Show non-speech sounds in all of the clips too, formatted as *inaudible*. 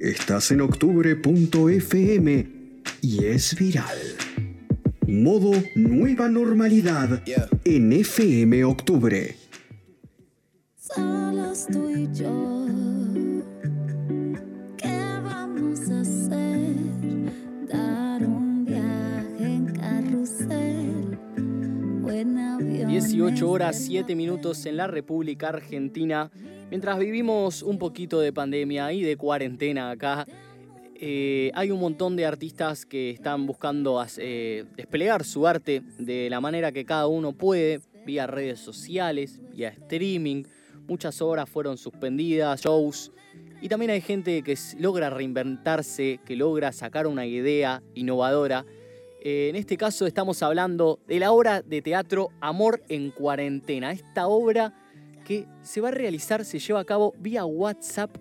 Estás en octubre.fm y es viral. Modo Nueva Normalidad en FM Octubre. Solos tú y yo. ¿Qué vamos a hacer? Dar un viaje en carrusel. o en avión 18 horas de 7 minutos en la República Argentina. Mientras vivimos un poquito de pandemia y de cuarentena acá, eh, hay un montón de artistas que están buscando eh, desplegar su arte de la manera que cada uno puede, vía redes sociales, vía streaming. Muchas obras fueron suspendidas, shows. Y también hay gente que logra reinventarse, que logra sacar una idea innovadora. Eh, en este caso estamos hablando de la obra de teatro Amor en Cuarentena. Esta obra que se va a realizar, se lleva a cabo vía WhatsApp.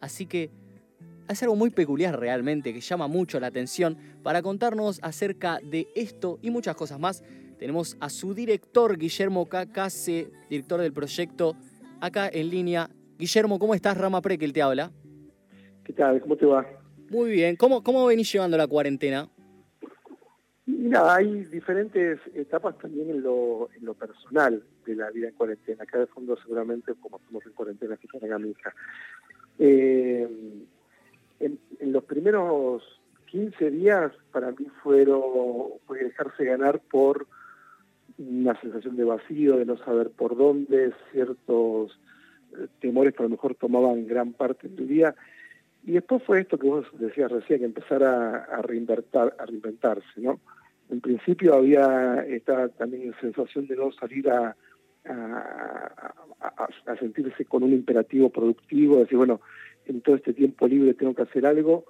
Así que es algo muy peculiar realmente, que llama mucho la atención. Para contarnos acerca de esto y muchas cosas más, tenemos a su director, Guillermo Cacase, director del proyecto, acá en línea. Guillermo, ¿cómo estás? Rama Prekel te habla. ¿Qué tal? ¿Cómo te va? Muy bien. ¿Cómo, cómo venís llevando la cuarentena? Mira, hay diferentes etapas también en lo, personal de la vida en cuarentena. Acá de fondo seguramente, como estamos en cuarentena, hija. Eh, en, en los primeros 15 días para mí fueron, fue dejarse ganar por una sensación de vacío, de no saber por dónde, ciertos eh, temores que a lo mejor tomaban gran parte de tu día. Y después fue esto que vos decías recién, que empezar a, a, reinventar, a reinventarse, ¿no? En principio había esta también sensación de no salir a, sentirse con un imperativo productivo, decir, bueno, en todo este tiempo libre tengo que hacer algo,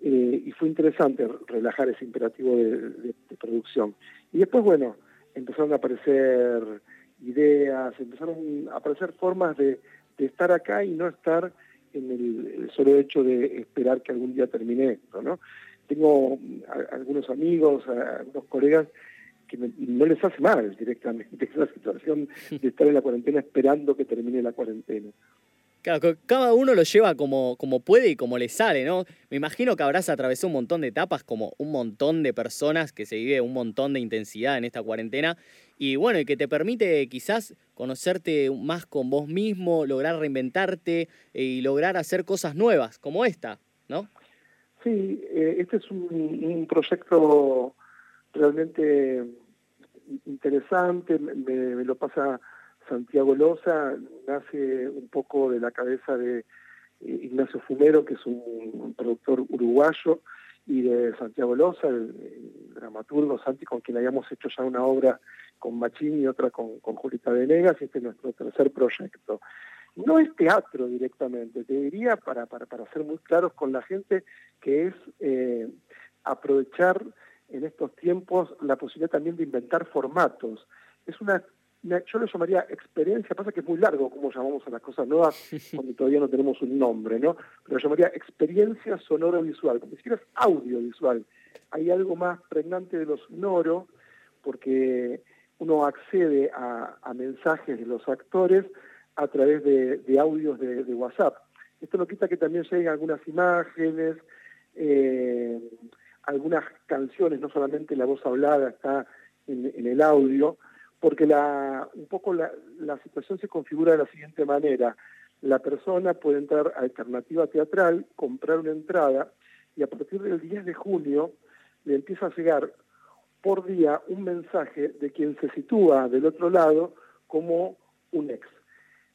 eh, y fue interesante relajar ese imperativo de, de, de producción. Y después, bueno, empezaron a aparecer ideas, empezaron a aparecer formas de, de estar acá y no estar en el, el, solo hecho de esperar que algún día termine esto, ¿no? Tengo algunos amigos, algunos colegas que no les hace mal directamente *laughs* esa situación de estar en la cuarentena esperando que termine la cuarentena. Claro, cada uno lo lleva como, como puede y como le sale, ¿no? Me imagino que habrás atravesado un montón de etapas, como un montón de personas que se vive un montón de intensidad en esta cuarentena. Y bueno, y que te permite quizás conocerte más con vos mismo, lograr reinventarte eh, y lograr hacer cosas nuevas, como esta, ¿no? Sí, eh, este es un, proyecto realmente interesante, me, lo pasa Santiago Loza nace un poco de la cabeza de eh, Ignacio Fumero, que es un, productor uruguayo, y de Santiago Loza, el, dramaturgo Santi, con quien habíamos hecho ya una obra con Machín y otra con, con Julita Venegas, y este es nuestro tercer proyecto. No es teatro directamente, te diría, para, para, para ser muy claros con la gente, que es eh, aprovechar en estos tiempos la posibilidad también de inventar formatos. Es una yo lo llamaría experiencia, pasa que es muy largo como llamamos a las cosas nuevas *laughs* cuando todavía no tenemos un nombre, ¿no? Pero lo llamaría experiencia sonoro-visual, como si quieras audiovisual. Hay algo más pregnante de lo sonoro, porque uno accede a, a mensajes de los actores a través de, audios de, WhatsApp. Esto no quita que también lleguen algunas imágenes, eh, algunas canciones, no solamente la voz hablada está en, el audio, porque un poco la, la, situación se configura de la siguiente manera. La persona puede entrar a alternativa teatral, comprar una entrada y a partir del 10 de junio le empieza a llegar por día un mensaje de quien se sitúa del otro lado como un ex.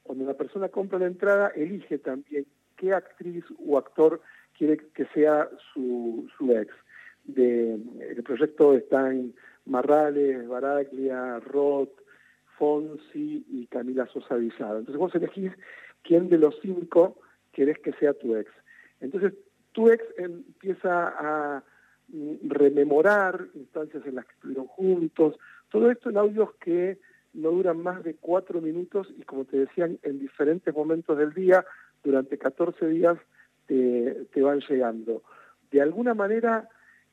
Cuando una persona compra la entrada, elige también qué actriz o actor quiere que sea su, ex. De, el proyecto está en Marrales, Baraglia, Roth, Fonsi y Camila Sosa Villada. Entonces vos elegís quién de los cinco querés que sea tu ex. Entonces tu ex empieza a rememorar instancias en las que estuvieron juntos, todo esto en audios que no duran más de cuatro minutos y como te decían, en diferentes momentos del día, durante 14 días te, van llegando. De alguna manera,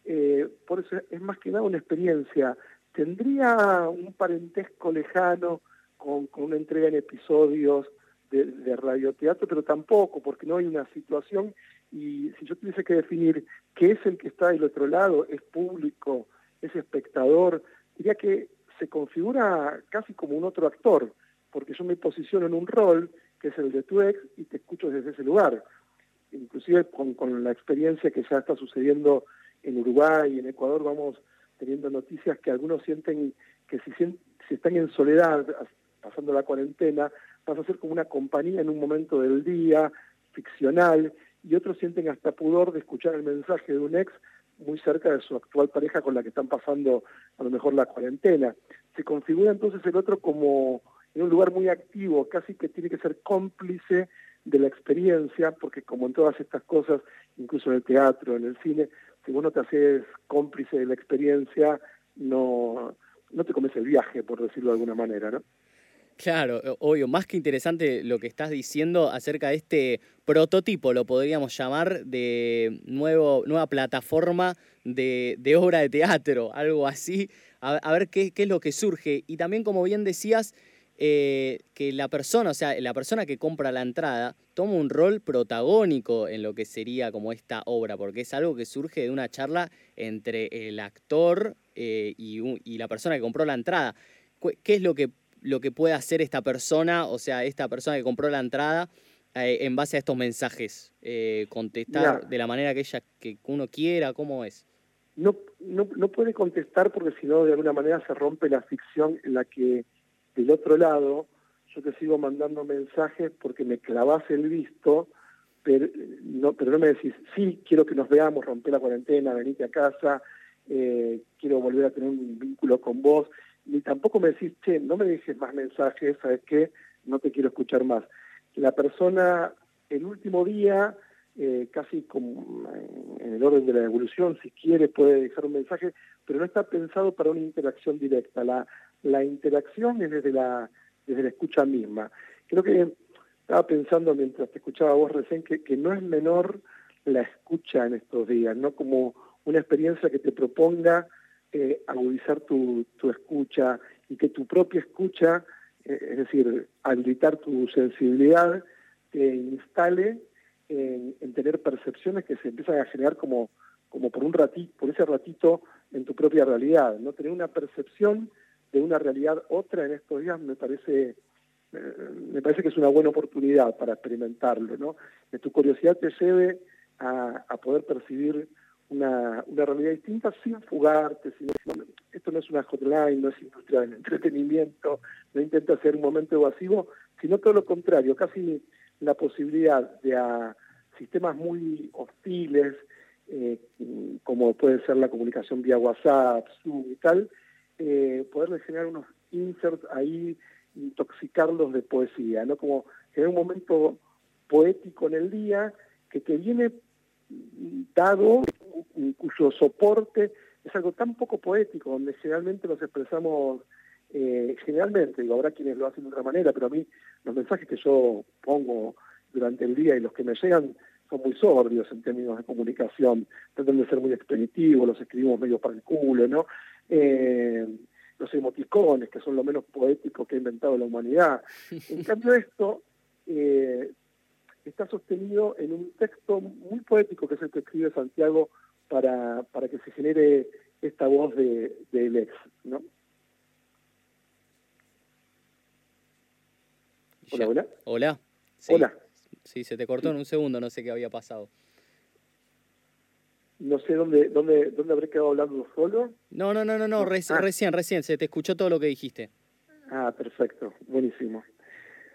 eh, por eso es más que nada una experiencia. Tendría un parentesco lejano con, con una entrega en episodios de, radioteatro, pero tampoco, porque no hay una situación, y si yo tuviese que definir qué es el que está del otro lado, es público, es espectador, diría que se configura casi como un otro actor, porque yo me posiciono en un rol, que es el de tu ex, y te escucho desde ese lugar. Inclusive con, con la experiencia que ya está sucediendo en Uruguay y en Ecuador, vamos teniendo noticias que algunos sienten que si, si están en soledad, pasando la cuarentena, vas a ser como una compañía en un momento del día, ficcional, y otros sienten hasta pudor de escuchar el mensaje de un ex muy cerca de su actual pareja con la que están pasando a lo mejor la cuarentena. Se configura entonces el otro como en un lugar muy activo, casi que tiene que ser cómplice de la experiencia, porque como en todas estas cosas, incluso en el teatro, en el cine, si vos no te haces cómplice de la experiencia, no, no te comes el viaje, por decirlo de alguna manera, ¿no? Claro, obvio, más que interesante lo que estás diciendo acerca de este prototipo, lo podríamos llamar, de nuevo, nueva plataforma de, obra de teatro, algo así, a, ver qué, es lo que surge. Y también, como bien decías, eh, que la persona, o sea, la persona que compra la entrada, toma un rol protagónico en lo que sería como esta obra, porque es algo que surge de una charla entre el actor eh, y, y la persona que compró la entrada. ¿Qué es lo que lo que puede hacer esta persona, o sea, esta persona que compró la entrada, eh, en base a estos mensajes? Eh, ¿Contestar de la manera que ella, que uno quiera? ¿Cómo es? No, no, no puede contestar porque si no, de alguna manera se rompe la ficción en la que del otro lado yo te sigo mandando mensajes porque me clavas el visto, pero no, pero no me decís, sí, quiero que nos veamos, romper la cuarentena, venite a casa, eh, quiero volver a tener un vínculo con vos ni tampoco me decís, che, no me dejes más mensajes, ¿sabes qué? No te quiero escuchar más. La persona, el último día, eh, casi como en el orden de la evolución, si quiere puede dejar un mensaje, pero no está pensado para una interacción directa. La, la interacción es desde la, desde la escucha misma. Creo que estaba pensando mientras te escuchaba vos recién que, que no es menor la escucha en estos días, no como una experiencia que te proponga eh, agudizar tu, escucha y que tu propia escucha, eh, es decir, habilitar tu sensibilidad, te instale en, tener percepciones que se empiezan a generar como, como por un ratito, por ese ratito en tu propia realidad, ¿no? Tener una percepción de una realidad otra en estos días me parece eh, me parece que es una buena oportunidad para experimentarlo, ¿no? Que tu curiosidad te lleve a, a poder percibir una, realidad distinta sin fugarte. Sin, esto no es una hotline, no es industria del entretenimiento, no intenta ser un momento evasivo, sino todo lo contrario, casi la posibilidad de a sistemas muy hostiles, eh, como puede ser la comunicación vía WhatsApp, Zoom y tal, eh, poder generar unos inserts ahí, intoxicarlos de poesía, ¿no? Como generar un momento poético en el día que te viene dado cuyo soporte es algo tan poco poético, donde generalmente nos expresamos, eh, generalmente, digo, habrá quienes lo hacen de otra manera, pero a mí los mensajes que yo pongo durante el día y los que me llegan son muy sobrios en términos de comunicación, tratan de ser muy expeditivos, los escribimos medio para el culo, ¿no? Eh, los emoticones, que son lo menos poético que ha inventado la humanidad. *laughs* En cambio esto eh, está sostenido en un texto muy poético que es el que escribe Santiago para, para que se genere esta voz de, de ex, ¿no? Hola, hola. Hola. Sí. Hola. Sí, se te cortó en un segundo, no sé qué había pasado. No sé dónde, dónde, dónde habré quedado hablando solo. No, no, no, no, no, ah. recién, recién, se te escuchó todo lo que dijiste. Ah, perfecto, buenísimo.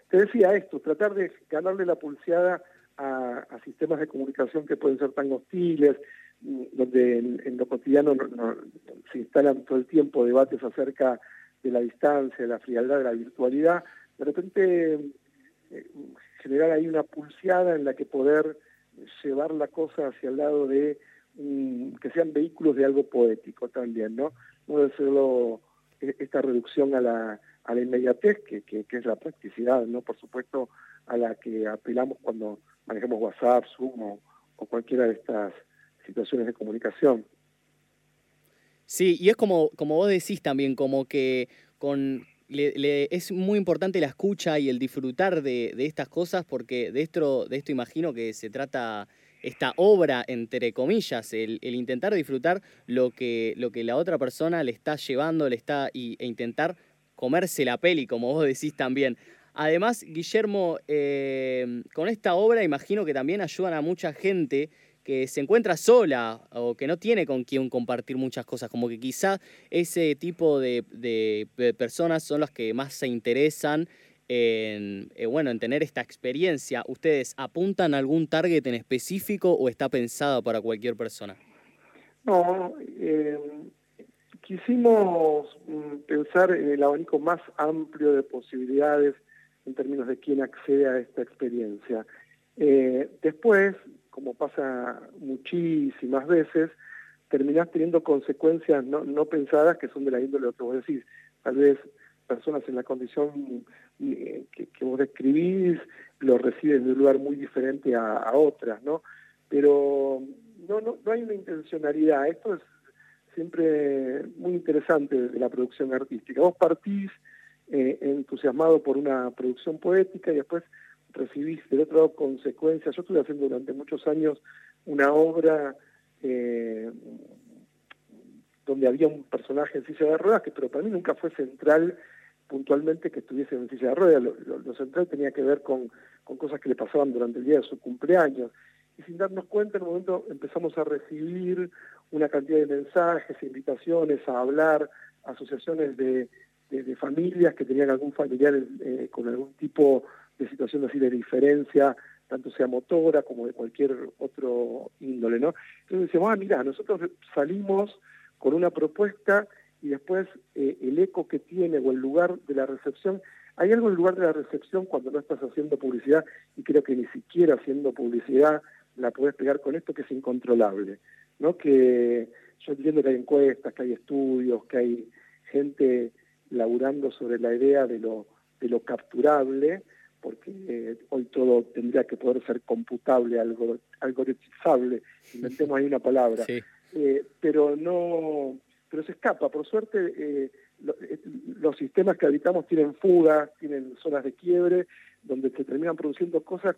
Te decía esto, tratar de ganarle la pulseada a, sistemas de comunicación que pueden ser tan hostiles, donde en, lo cotidiano se instalan todo el tiempo debates acerca de la distancia, de la frialdad, de la virtualidad, de repente eh, generar ahí una pulseada en la que poder llevar la cosa hacia el lado de que sean vehículos de algo poético también, ¿no? No debe serlo e, esta reducción a la a inmediatez, que, que, es la practicidad, ¿no? Por supuesto, a la que apelamos cuando manejamos WhatsApp, Zoom o, cualquiera de estas situaciones de comunicación. Sí, y es como, como vos decís también, como que con es muy importante la escucha y el disfrutar de, estas cosas porque de esto, de esto imagino que se trata esta obra, entre comillas, el, intentar disfrutar lo que, lo que la otra persona le está llevando, le está e intentar comerse la peli, como vos decís también. Además, Guillermo, eh, con esta obra imagino que también ayudan a mucha gente que se encuentra sola o que no tiene con quién compartir muchas cosas, como que quizá ese tipo de, personas son las que más se interesan en, eh, bueno, en tener esta experiencia. ¿Ustedes apuntan a algún target en específico o está pensado para cualquier persona? No, eh, quisimos mm, pensar en el abanico más amplio de posibilidades en términos de quién accede a esta experiencia. Eh, después, como pasa muchísimas veces, terminás teniendo consecuencias no, pensadas que son de la índole de lo que vos decís. Tal vez personas en la condición eh, que, vos describís lo reciben de un lugar muy diferente a, otras, ¿no? Pero no, no, no hay una intencionalidad. Esto es siempre muy interesante de la producción artística. Vos partís eh, entusiasmado por una producción poética y después recibís del otro lado consecuencias. Yo estuve haciendo durante muchos años una obra eh, donde había un personaje en silla de ruedas, que pero para mí nunca fue central puntualmente que estuviese en silla de ruedas. Lo, central tenía que ver con, con, cosas que le pasaban durante el día de su cumpleaños. Y sin darnos cuenta, en un momento empezamos a recibir una cantidad de mensajes, invitaciones a hablar, asociaciones de, de, familias que tenían algún familiar eh, con algún tipo de situación así de diferencia, tanto sea motora como de cualquier otro índole, ¿no? Entonces decimos, ah, mira, nosotros salimos con una propuesta y después eh, el eco que tiene o el lugar de la recepción, hay algo en el lugar de la recepción cuando no estás haciendo publicidad y creo que ni siquiera haciendo publicidad la puedes pegar con esto que es incontrolable, ¿no? Que yo entiendo que hay encuestas, que hay estudios, que hay gente laburando sobre la idea de lo, de lo capturable, porque eh, hoy todo tendría que poder ser computable, algo, algoritmizable, inventemos ahí una palabra, *laughs* eh, pero no, pero se escapa, por suerte eh, los sistemas que habitamos tienen fugas, tienen zonas de quiebre, donde se terminan produciendo cosas,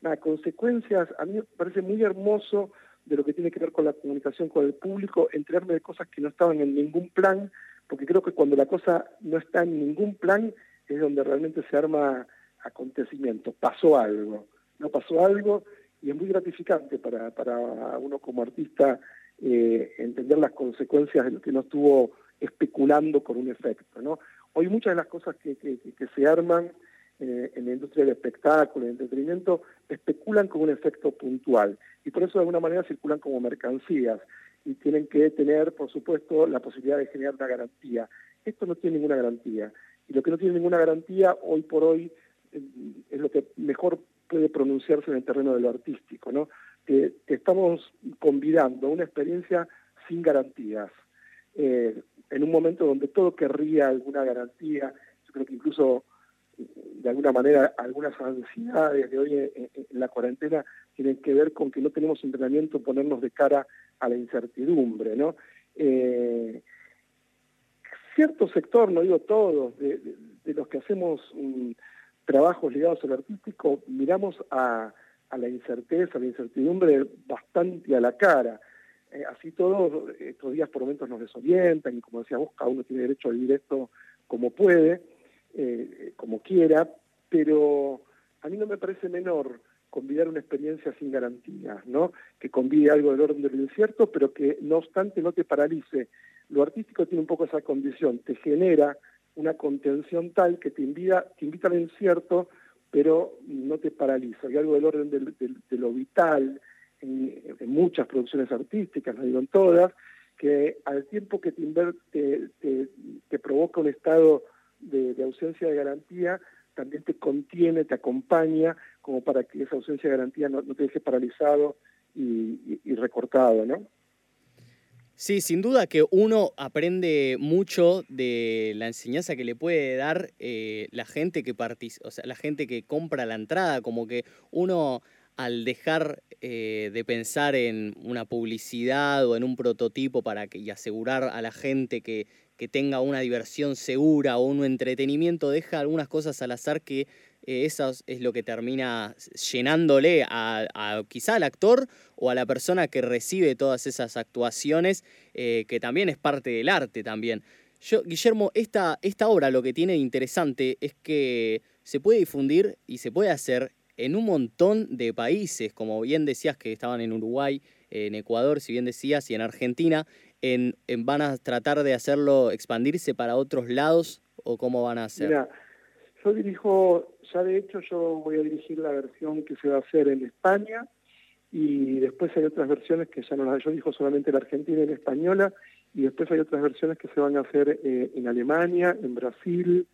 nada, consecuencias, a mí me parece muy hermoso de lo que tiene que ver con la comunicación con el público, enterarme de cosas que no estaban en ningún plan, porque creo que cuando la cosa no está en ningún plan es donde realmente se arma acontecimiento. Pasó algo, no pasó algo y es muy gratificante para, para uno como artista eh, entender las consecuencias de lo que no estuvo especulando con un efecto. ¿no? Hoy muchas de las cosas que, que, se arman eh, en la industria del espectáculo, del entretenimiento, especulan con un efecto puntual y por eso de alguna manera circulan como mercancías y tienen que tener, por supuesto, la posibilidad de generar una garantía. Esto no tiene ninguna garantía. Y lo que no tiene ninguna garantía, hoy por hoy, es lo que mejor puede pronunciarse en el terreno de lo artístico, ¿no? Que, estamos convidando una experiencia sin garantías. Eh, en un momento donde todo querría alguna garantía, yo creo que incluso de alguna manera algunas ansiedades de hoy en, la cuarentena tienen que ver con que no tenemos entrenamiento ponernos de cara a la incertidumbre, ¿no? Eh, cierto sector, no digo todos, de, los que hacemos mm, trabajos ligados al artístico, miramos a, la incerteza, a la incertidumbre bastante a la cara. Eh, así todos estos días por momentos nos desorientan y como decía vos, cada uno tiene derecho a vivir esto como puede, eh, como quiera, pero a mí no me parece menor convidar una experiencia sin garantías, ¿no? Que convide algo del orden del incierto, pero que no obstante no te paralice. Lo artístico tiene un poco esa condición, te genera una contención tal que te invita, te invita al incierto, pero no te paraliza. Hay algo del orden de lo vital en, muchas producciones artísticas, no digo en todas, que al tiempo que te, te, provoca un estado de, ausencia de garantía, también te contiene, te acompaña, como para que esa ausencia de garantía no, te deje paralizado y, recortado, ¿no? Sí, sin duda que uno aprende mucho de la enseñanza que le puede dar eh, la gente que o sea, la gente que compra la entrada, como que uno al dejar eh, de pensar en una publicidad o en un prototipo para que, y asegurar a la gente que, tenga una diversión segura o un entretenimiento, deja algunas cosas al azar que eso es lo que termina llenándole a, quizá al actor o a la persona que recibe todas esas actuaciones, eh, que también es parte del arte también. Yo, Guillermo, esta, esta obra lo que tiene de interesante es que se puede difundir y se puede hacer en un montón de países, como bien decías que estaban en Uruguay, en Ecuador, si bien decías, y en Argentina, en, van a tratar de hacerlo expandirse para otros lados o cómo van a hacer? Mira, yo dirijo, ya de hecho yo voy a dirigir la versión que se va a hacer en España y después hay otras versiones que ya no las yo dirijo solamente la Argentina y la española y después hay otras versiones que se van a hacer eh, en Alemania, en Brasil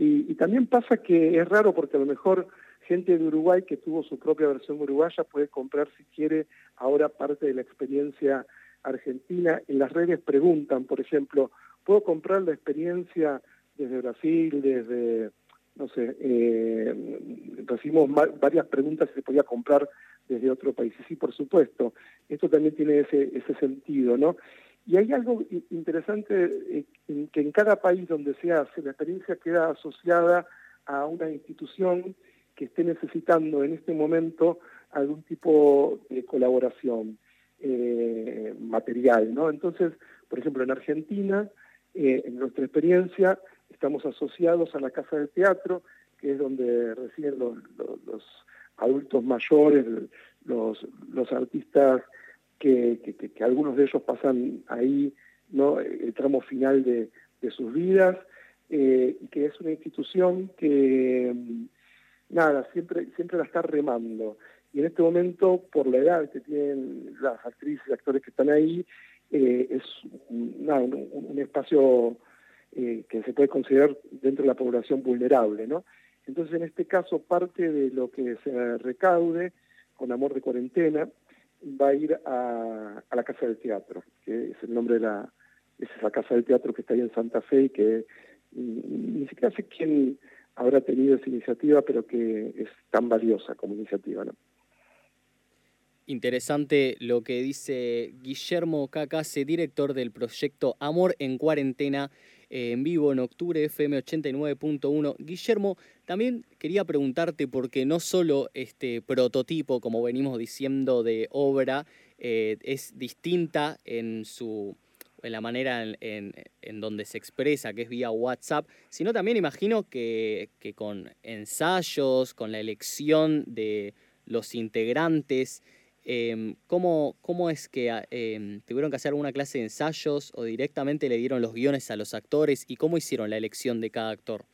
y también pasa que es raro porque a lo mejor gente de Uruguay que tuvo su propia versión uruguaya puede comprar si quiere ahora parte de la experiencia argentina. En las redes preguntan, por ejemplo, ¿puedo comprar la experiencia desde Brasil, desde, no sé, eh, recibimos varias preguntas si se podía comprar desde otro país. Y sí, por supuesto, esto también tiene ese, ese sentido, ¿no? Y hay algo interesante eh, que en cada país donde se hace, la experiencia queda asociada a una institución que esté necesitando en este momento algún tipo de colaboración eh, material, ¿no? Entonces, por ejemplo, en Argentina, en nuestra experiencia, estamos asociados a la Casa del Teatro, que es donde residen los, adultos mayores, los, los artistas que, que, algunos de ellos pasan ahí. El tramo final de, de sus vidas, eh, y que es una institución que nada, siempre, siempre la está remando. Y en este momento, por la edad que tienen las actrices y actores que están ahí, eh, es nada, un, espacio eh, que se puede considerar dentro de la población vulnerable, ¿no? Entonces, en este caso, parte de lo que se recaude con Amor de Cuarentena va a ir a, la Casa del Teatro, que es el nombre de la, es esa Casa del Teatro que está ahí en Santa Fe y que ni siquiera sé quién habrá tenido esa iniciativa, pero que es tan valiosa como iniciativa. Interesante lo que dice Guillermo Cacase, director del proyecto Amor en Cuarentena, en vivo en octubre, FM 89.1. Guillermo, también quería preguntarte, porque no solo este prototipo, como venimos diciendo, de obra, eh, es distinta en su en la manera en, donde se expresa, que es vía WhatsApp, sino también imagino que, con ensayos, con la elección de los integrantes, em, ¿cómo, es que em, tuvieron que hacer alguna clase de ensayos o directamente le dieron los guiones a los actores y cómo hicieron la elección de cada actor?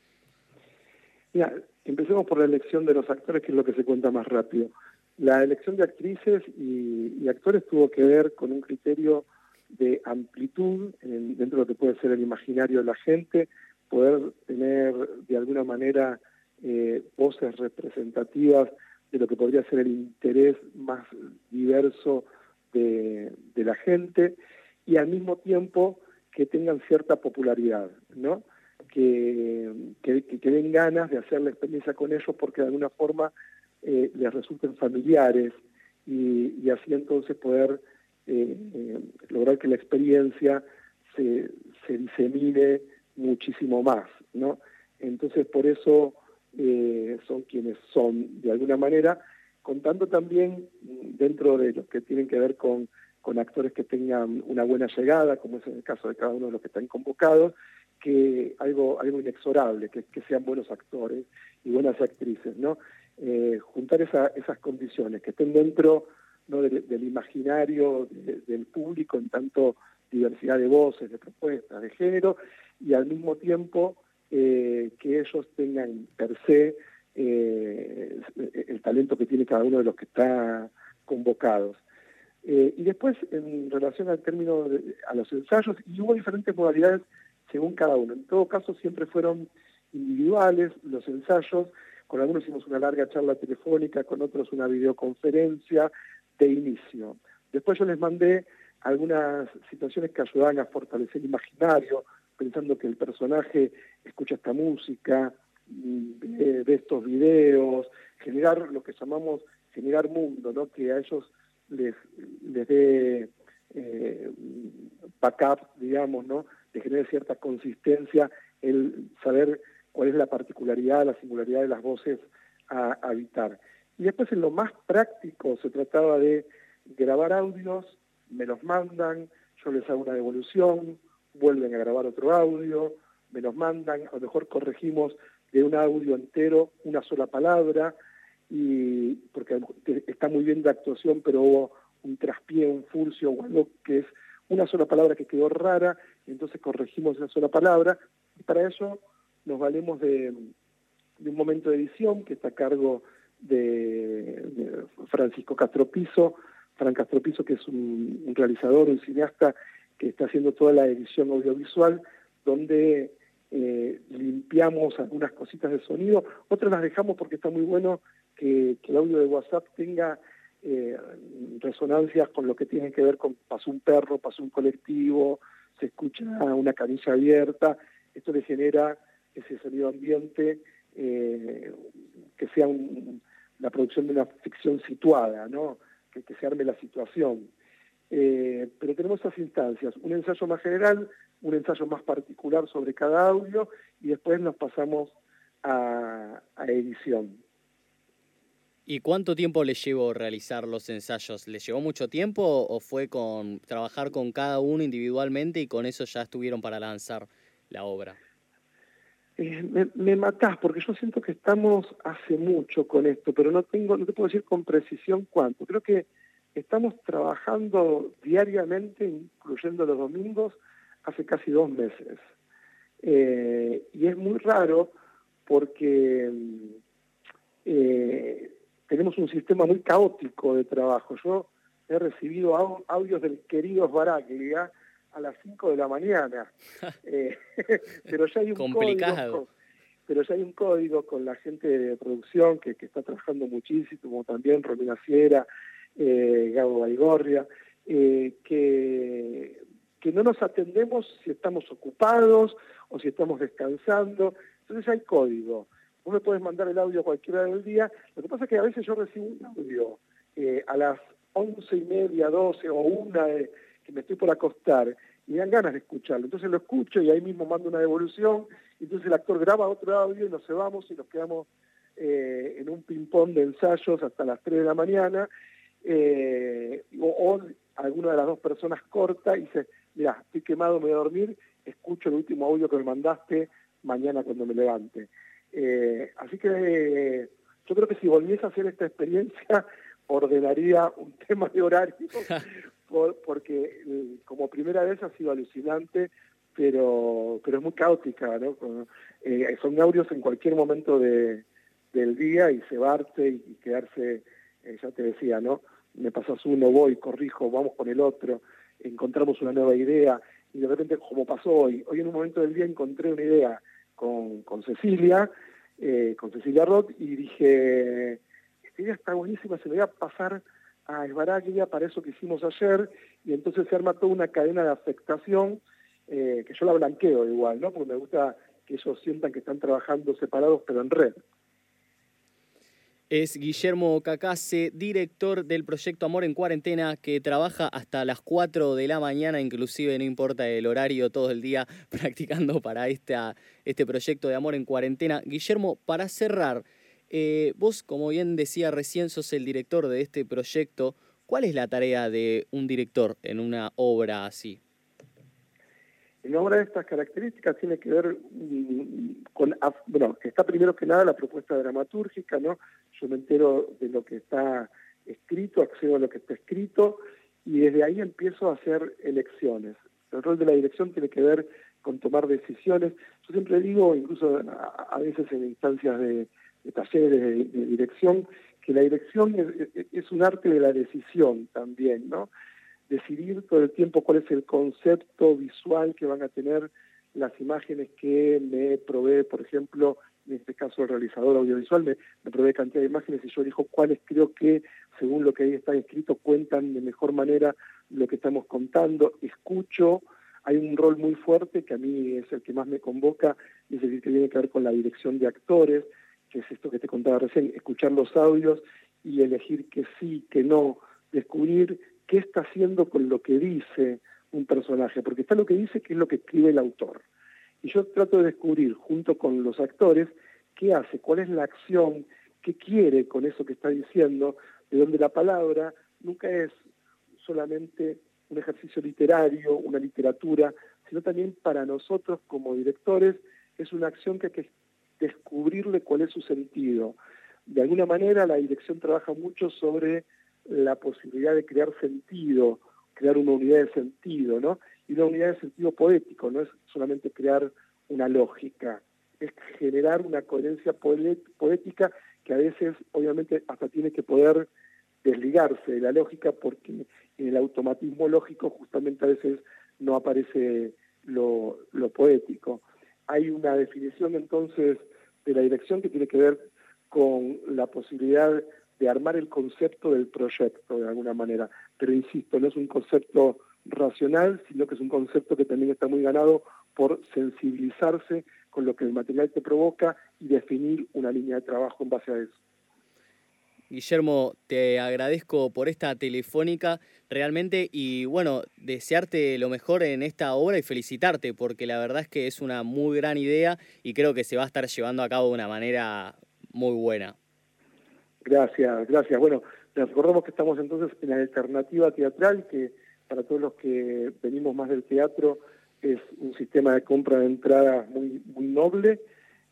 Mira, empecemos por la elección de los actores, que es lo que se cuenta más rápido. La elección de actrices y actores tuvo que ver con un criterio de amplitud dentro de lo que puede ser el imaginario de la gente, poder tener de alguna manera eh, voces representativas de lo que podría ser el interés más diverso de, la gente y al mismo tiempo que tengan cierta popularidad, ¿no? Que, que, den ganas de hacer la experiencia con ellos porque de alguna forma eh, les resulten familiares y, así entonces poder eh, eh, lograr que la experiencia se, se, disemine muchísimo más, ¿no? Entonces, por eso eh, son quienes son, de alguna manera, contando también dentro de los que tienen que ver con, con actores que tengan una buena llegada, como es en el caso de cada uno de los que están convocados, que algo, algo inexorable, que, que sean buenos actores y buenas actrices, ¿no? Eh, juntar esa, esas condiciones, que estén dentro ¿no? del, imaginario del público en tanto diversidad de voces, de propuestas, de género, y al mismo tiempo eh, que ellos tengan per se eh, el talento que tiene cada uno de los que está convocados. Eh, y después, en relación al término de, a los ensayos, y hubo diferentes modalidades según cada uno. En todo caso, siempre fueron individuales los ensayos, con algunos hicimos una larga charla telefónica, con otros una videoconferencia, de inicio. Después yo les mandé algunas situaciones que ayudaban a fortalecer el imaginario, pensando que el personaje escucha esta música, mm, ve, estos videos, generar lo que llamamos generar mundo, ¿no? que a ellos les, les dé eh, backup, digamos, ¿no? de genere cierta consistencia el saber cuál es la particularidad, la singularidad de las voces a habitar. Y después en lo más práctico se trataba de grabar audios, me los mandan, yo les hago una devolución, vuelven a grabar otro audio, me los mandan, a lo mejor corregimos de un audio entero una sola palabra, y porque está muy bien de actuación, pero hubo un traspié, un furcio o algo que es una sola palabra que quedó rara, entonces corregimos esa sola palabra, y para eso nos valemos de, un momento de edición que está a cargo de, Francisco Castropiso, Fran Castropiso, que es un, realizador, un cineasta que está haciendo toda la edición audiovisual, donde eh, limpiamos algunas cositas de sonido, otras las dejamos porque está muy bueno que, el audio de WhatsApp tenga eh, resonancias con lo que tiene que ver con pasó un perro, pasó un colectivo, se escucha una canilla abierta, esto le genera ese sonido ambiente eh, que sea la producción de una ficción situada, ¿no? que, se arme la situación. Eh, pero tenemos esas instancias, un ensayo más general, un ensayo más particular sobre cada audio y después nos pasamos a, edición. ¿Y cuánto tiempo le llevó realizar los ensayos? ¿Le llevó mucho tiempo o fue con trabajar con cada uno individualmente y con eso ya estuvieron para lanzar la obra? Eh, me, me, matás porque yo siento que estamos hace mucho con esto, pero no tengo, no te puedo decir con precisión cuánto. Creo que estamos trabajando diariamente, incluyendo los domingos, hace casi dos meses. Eh, y es muy raro porque eh, tenemos un sistema muy caótico de trabajo. Yo he recibido audios del querido Baraglia a las 5 de la mañana. *laughs* Eh, *laughs* pero ya hay un código. pero ya hay un código con la gente de producción que, está trabajando muchísimo, como también Romina Sierra, eh, Gabo Baigorria, eh, que, que no nos atendemos si estamos ocupados o si estamos descansando. Entonces hay código. Vos me puedes mandar el audio a cualquier hora del día. Lo que pasa es que a veces yo recibo un audio a las once y media, doce o una que me estoy por acostar y me dan ganas de escucharlo. Entonces lo escucho y ahí mismo mando una devolución, entonces el actor graba otro audio y nos vamos y nos quedamos eh, en un ping-pong de ensayos hasta las 3 de la mañana, eh, o, alguna de las dos personas corta y dice, mira, estoy quemado, me voy a dormir, escucho el último audio que me mandaste mañana cuando me levante. Eh, así que yo creo que si volviese a hacer esta experiencia, *laughs* ordenaría un *laughs* tema de horario *laughs* porque eh, como primera vez ha sido alucinante, pero, pero es muy caótica, ¿no? Eh, son audios en cualquier momento de, del día y cebarse y, quedarse, eh, ya te decía, ¿no? Me pasas uno, voy, corrijo, vamos con el otro, encontramos una nueva idea y de repente, como pasó hoy, hoy en un momento del día encontré una idea con, con Cecilia, con Cecilia Roth y dije, esta idea está buenísima, se me voy a pasar a Esbaraglia para eso que hicimos ayer, y entonces se arma toda una cadena de afectación, eh, que yo la blanqueo igual, ¿no? Porque me gusta que ellos sientan que están trabajando separados pero en red. Es Guillermo Cacase, director del proyecto Amor en Cuarentena, que trabaja hasta las 4 de la mañana, inclusive no importa el horario, todo el día *laughs* practicando para este proyecto de Amor en Cuarentena. Guillermo, para cerrar, eh, vos, como bien decía recién, sos el director de este proyecto. ¿Cuál es la tarea de un director en una obra así? En obra de estas características tiene que ver mm, con, bueno, está primero que nada la propuesta dramatúrgica, ¿no? Yo me entero de lo que está escrito, accedo a lo que está escrito y desde ahí empiezo a hacer elecciones. El rol de la dirección tiene que ver con tomar decisiones. Yo siempre digo, incluso a veces en instancias de, de talleres de, dirección, que la dirección es, un arte de la decisión también, ¿no? Decidir todo el tiempo cuál es el concepto visual que van a tener las imágenes que me provee, por ejemplo, en este caso el realizador audiovisual me, provee cantidad de imágenes y yo elijo cuáles creo que, según lo que ahí está escrito, cuentan de mejor manera lo que estamos contando, escucho, hay un rol muy fuerte que a mí es el que más me convoca, y es el que tiene que ver con la dirección de actores, que es esto que te contaba recién, escuchar los audios y elegir que sí, que no, descubrir qué está haciendo con lo que dice un personaje, porque está lo que dice que es lo que escribe el autor. Y yo trato de descubrir junto con los actores qué hace, cuál es la acción, qué quiere con eso que está diciendo, de donde la palabra nunca es solamente un ejercicio literario, una literatura, sino también para nosotros como directores es una acción que hay que descubrirle cuál es su sentido. De alguna manera la dirección trabaja mucho sobre la posibilidad de crear sentido, crear una unidad de sentido, ¿no? Y una unidad de sentido poético, no es solamente crear una lógica, es generar una coherencia poética que a veces obviamente hasta tiene que poder desligarse de la lógica porque en el automatismo lógico justamente a veces no aparece lo, lo poético. Hay una definición entonces de la dirección que tiene que ver con la posibilidad de armar el concepto del proyecto de alguna manera. Pero insisto, no es un concepto racional, sino que es un concepto que también está muy ganado por sensibilizarse con lo que el material te provoca y definir una línea de trabajo en base a eso. Guillermo, te agradezco por esta telefónica realmente y bueno, desearte lo mejor en esta obra y felicitarte porque la verdad es que es una muy gran idea y creo que se va a estar llevando a cabo de una manera muy buena. Gracias, gracias. Bueno, les recordamos que estamos entonces en la alternativa teatral, que para todos los que venimos más del teatro es un sistema de compra de entradas muy, noble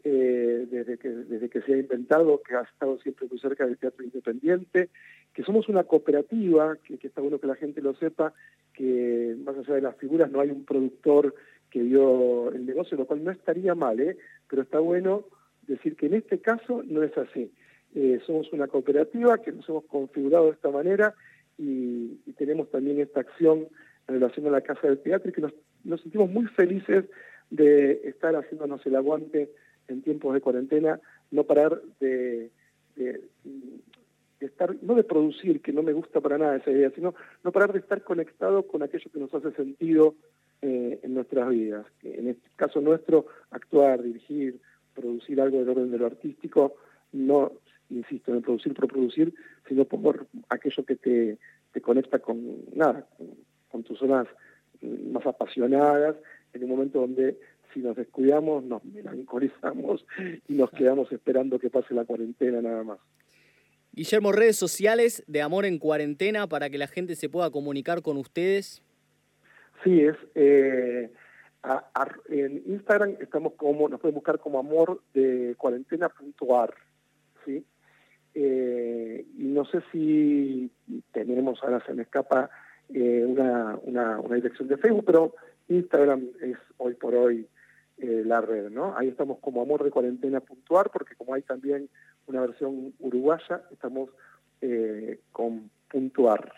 eh, desde, que, desde que se ha inventado, que ha estado siempre muy cerca del teatro independiente, que somos una cooperativa, que, está bueno que la gente lo sepa, que más allá de las figuras no hay un productor que dio el negocio, lo cual no estaría mal, ¿eh? pero está bueno decir que en este caso no es así. Eh, somos una cooperativa que nos hemos configurado de esta manera y, tenemos también esta acción en relación a la Casa del Teatro y que nos, sentimos muy felices de estar haciéndonos el aguante en tiempos de cuarentena, no parar de, estar, no de producir, que no me gusta para nada esa idea, sino no parar de estar conectado con aquello que nos hace sentido eh, en nuestras vidas. En este caso nuestro, actuar, dirigir, producir algo del orden de lo artístico, no, insisto, en producir por producir, sino por aquello que te, te conecta con nada, con tus zonas más apasionadas, en un momento donde si nos descuidamos nos melancolizamos y nos quedamos esperando que pase la cuarentena nada más. Guillermo, redes sociales de Amor en Cuarentena para que la gente se pueda comunicar con ustedes. Sí, es eh, en Instagram estamos como, nos pueden buscar como amor de cuarentena.ar, ¿sí? Eh, y no sé si tenemos, ahora se me escapa, eh, una, una, una dirección de Facebook, pero Instagram es hoy por hoy eh, la red, ¿no? Ahí estamos como Amor de Cuarentena puntuar, porque como hay también una versión uruguaya, estamos eh, con puntuar.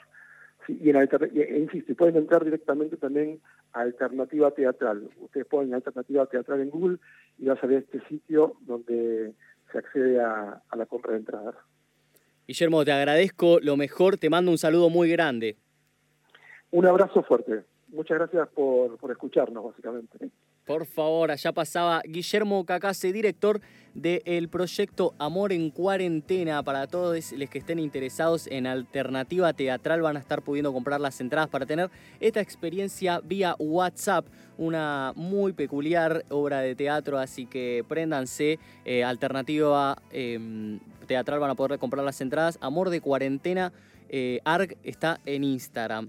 y, en e, insisto, pueden entrar directamente también a Alternativa Teatral. Ustedes ponen Alternativa Teatral en Google y va a salir este sitio donde se accede a, la compra de entradas. Guillermo, te agradezco lo mejor, te mando un saludo muy grande. Un abrazo fuerte. Muchas gracias por, por escucharnos, básicamente. Por favor, allá pasaba Guillermo Cacase, director del proyecto Amor en Cuarentena. Para todos los que estén interesados en alternativa teatral van a estar pudiendo comprar las entradas para tener esta experiencia vía WhatsApp. Una muy peculiar obra de teatro, así que préndanse. Eh, alternativa em, teatral van a poder comprar las entradas. Amor de Cuarentena, eh, ARG está en Instagram.